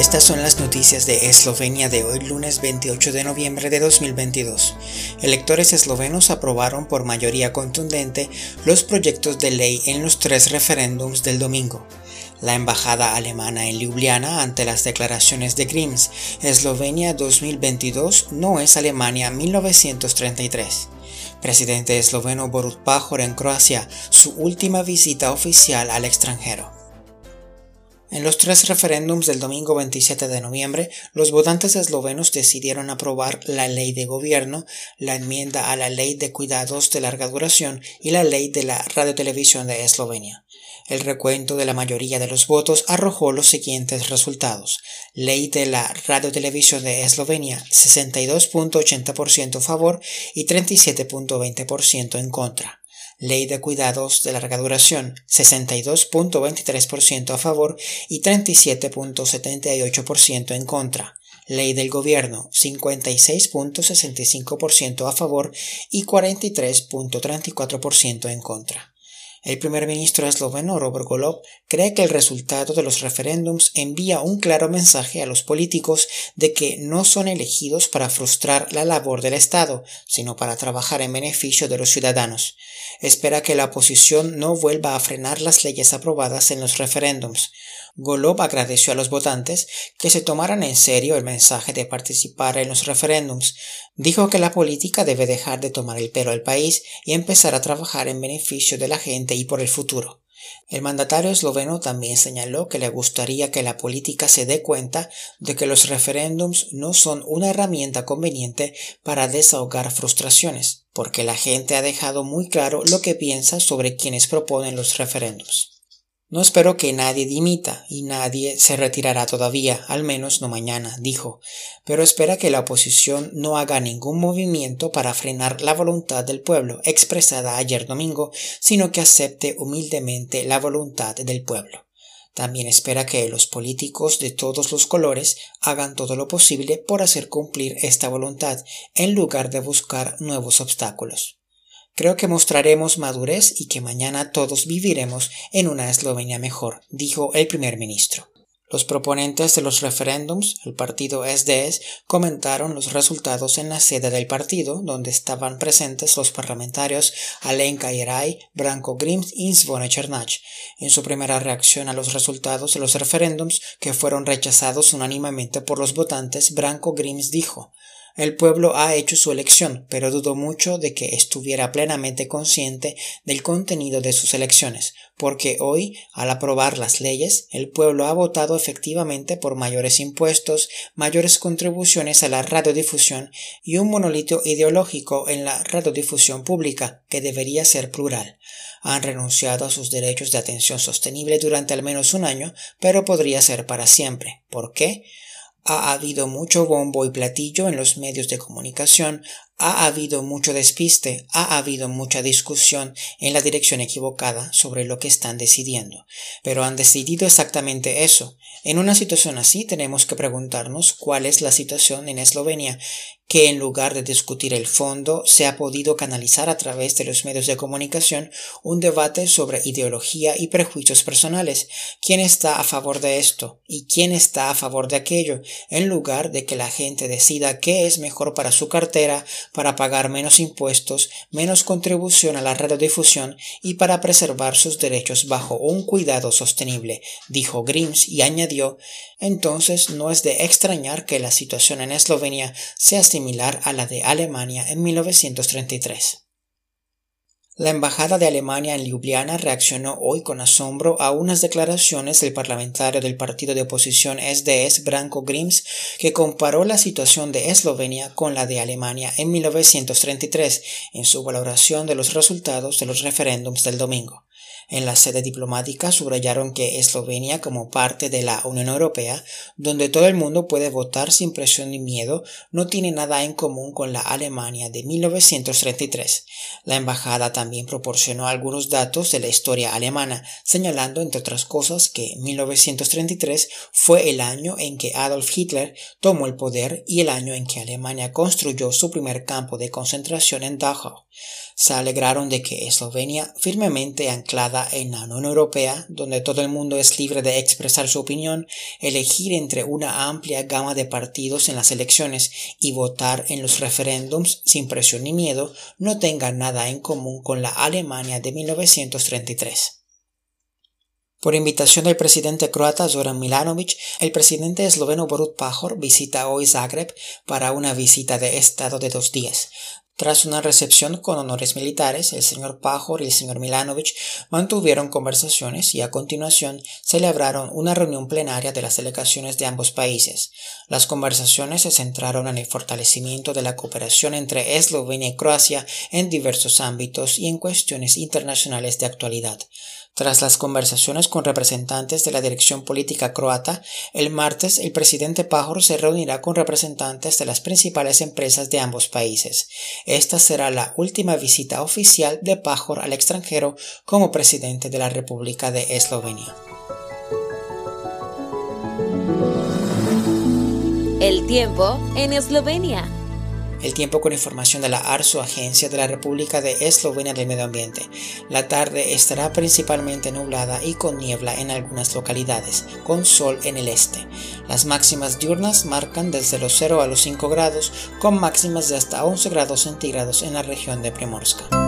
Estas son las noticias de Eslovenia de hoy lunes 28 de noviembre de 2022. Electores eslovenos aprobaron por mayoría contundente los proyectos de ley en los tres referéndums del domingo la embajada alemana en Ljubljana ante las declaraciones de Grims, Eslovenia 2022 no es Alemania 1933. Presidente esloveno Borut Pajor en Croacia, su última visita oficial al extranjero. En los tres referéndums del domingo 27 de noviembre, los votantes eslovenos decidieron aprobar la ley de gobierno, la enmienda a la ley de cuidados de larga duración y la ley de la radiotelevisión de Eslovenia. El recuento de la mayoría de los votos arrojó los siguientes resultados. Ley de la radiotelevisión de Eslovenia 62.80% a favor y 37.20% en contra. Ley de cuidados de larga duración 62.23% a favor y 37.78% en contra. Ley del gobierno 56.65% a favor y 43.34% en contra. El primer ministro esloveno Robert Golov cree que el resultado de los referéndums envía un claro mensaje a los políticos de que no son elegidos para frustrar la labor del Estado, sino para trabajar en beneficio de los ciudadanos. Espera que la oposición no vuelva a frenar las leyes aprobadas en los referéndums. Golov agradeció a los votantes que se tomaran en serio el mensaje de participar en los referéndums. Dijo que la política debe dejar de tomar el pelo al país y empezar a trabajar en beneficio de la gente y por el futuro. El mandatario esloveno también señaló que le gustaría que la política se dé cuenta de que los referéndums no son una herramienta conveniente para desahogar frustraciones, porque la gente ha dejado muy claro lo que piensa sobre quienes proponen los referéndums. No espero que nadie dimita y nadie se retirará todavía, al menos no mañana, dijo, pero espera que la oposición no haga ningún movimiento para frenar la voluntad del pueblo expresada ayer domingo, sino que acepte humildemente la voluntad del pueblo. También espera que los políticos de todos los colores hagan todo lo posible por hacer cumplir esta voluntad, en lugar de buscar nuevos obstáculos. Creo que mostraremos madurez y que mañana todos viviremos en una Eslovenia mejor, dijo el primer ministro. Los proponentes de los referéndums, el partido SDS, comentaron los resultados en la sede del partido, donde estaban presentes los parlamentarios Alenka Yeray, Branko Grims y Svone Chernach. En su primera reacción a los resultados de los referéndums, que fueron rechazados unánimemente por los votantes, Branko Grims dijo el pueblo ha hecho su elección, pero dudo mucho de que estuviera plenamente consciente del contenido de sus elecciones, porque hoy, al aprobar las leyes, el pueblo ha votado efectivamente por mayores impuestos, mayores contribuciones a la radiodifusión y un monolito ideológico en la radiodifusión pública, que debería ser plural. Han renunciado a sus derechos de atención sostenible durante al menos un año, pero podría ser para siempre. ¿Por qué? Ha habido mucho bombo y platillo en los medios de comunicación, ha habido mucho despiste, ha habido mucha discusión en la dirección equivocada sobre lo que están decidiendo, pero han decidido exactamente eso. En una situación así tenemos que preguntarnos cuál es la situación en Eslovenia que en lugar de discutir el fondo se ha podido canalizar a través de los medios de comunicación un debate sobre ideología y prejuicios personales, quién está a favor de esto y quién está a favor de aquello, en lugar de que la gente decida qué es mejor para su cartera, para pagar menos impuestos, menos contribución a la radiodifusión y para preservar sus derechos bajo un cuidado sostenible, dijo Grims y añadió, entonces no es de extrañar que la situación en Eslovenia sea similar a la de Alemania en 1933. La Embajada de Alemania en Ljubljana reaccionó hoy con asombro a unas declaraciones del parlamentario del partido de oposición SDS Branko Grims que comparó la situación de Eslovenia con la de Alemania en 1933 en su valoración de los resultados de los referéndums del domingo. En la sede diplomática subrayaron que Eslovenia, como parte de la Unión Europea, donde todo el mundo puede votar sin presión ni miedo, no tiene nada en común con la Alemania de 1933. La embajada también proporcionó algunos datos de la historia alemana, señalando, entre otras cosas, que 1933 fue el año en que Adolf Hitler tomó el poder y el año en que Alemania construyó su primer campo de concentración en Dachau se alegraron de que Eslovenia, firmemente anclada en la Unión Europea, donde todo el mundo es libre de expresar su opinión, elegir entre una amplia gama de partidos en las elecciones y votar en los referéndums sin presión ni miedo, no tenga nada en común con la Alemania de 1933. Por invitación del presidente croata Zoran Milanovic, el presidente esloveno Borut Pajor visita hoy Zagreb para una visita de estado de dos días. Tras una recepción con honores militares, el señor Pajor y el señor Milanovic mantuvieron conversaciones y a continuación celebraron una reunión plenaria de las delegaciones de ambos países. Las conversaciones se centraron en el fortalecimiento de la cooperación entre Eslovenia y Croacia en diversos ámbitos y en cuestiones internacionales de actualidad. Tras las conversaciones con representantes de la dirección política croata, el martes el presidente Pajor se reunirá con representantes de las principales empresas de ambos países. Esta será la última visita oficial de Pajor al extranjero como presidente de la República de Eslovenia. El tiempo en Eslovenia. El tiempo con información de la ARSO, Agencia de la República de Eslovenia del Medio Ambiente. La tarde estará principalmente nublada y con niebla en algunas localidades, con sol en el este. Las máximas diurnas marcan desde los 0 a los 5 grados, con máximas de hasta 11 grados centígrados en la región de Primorska.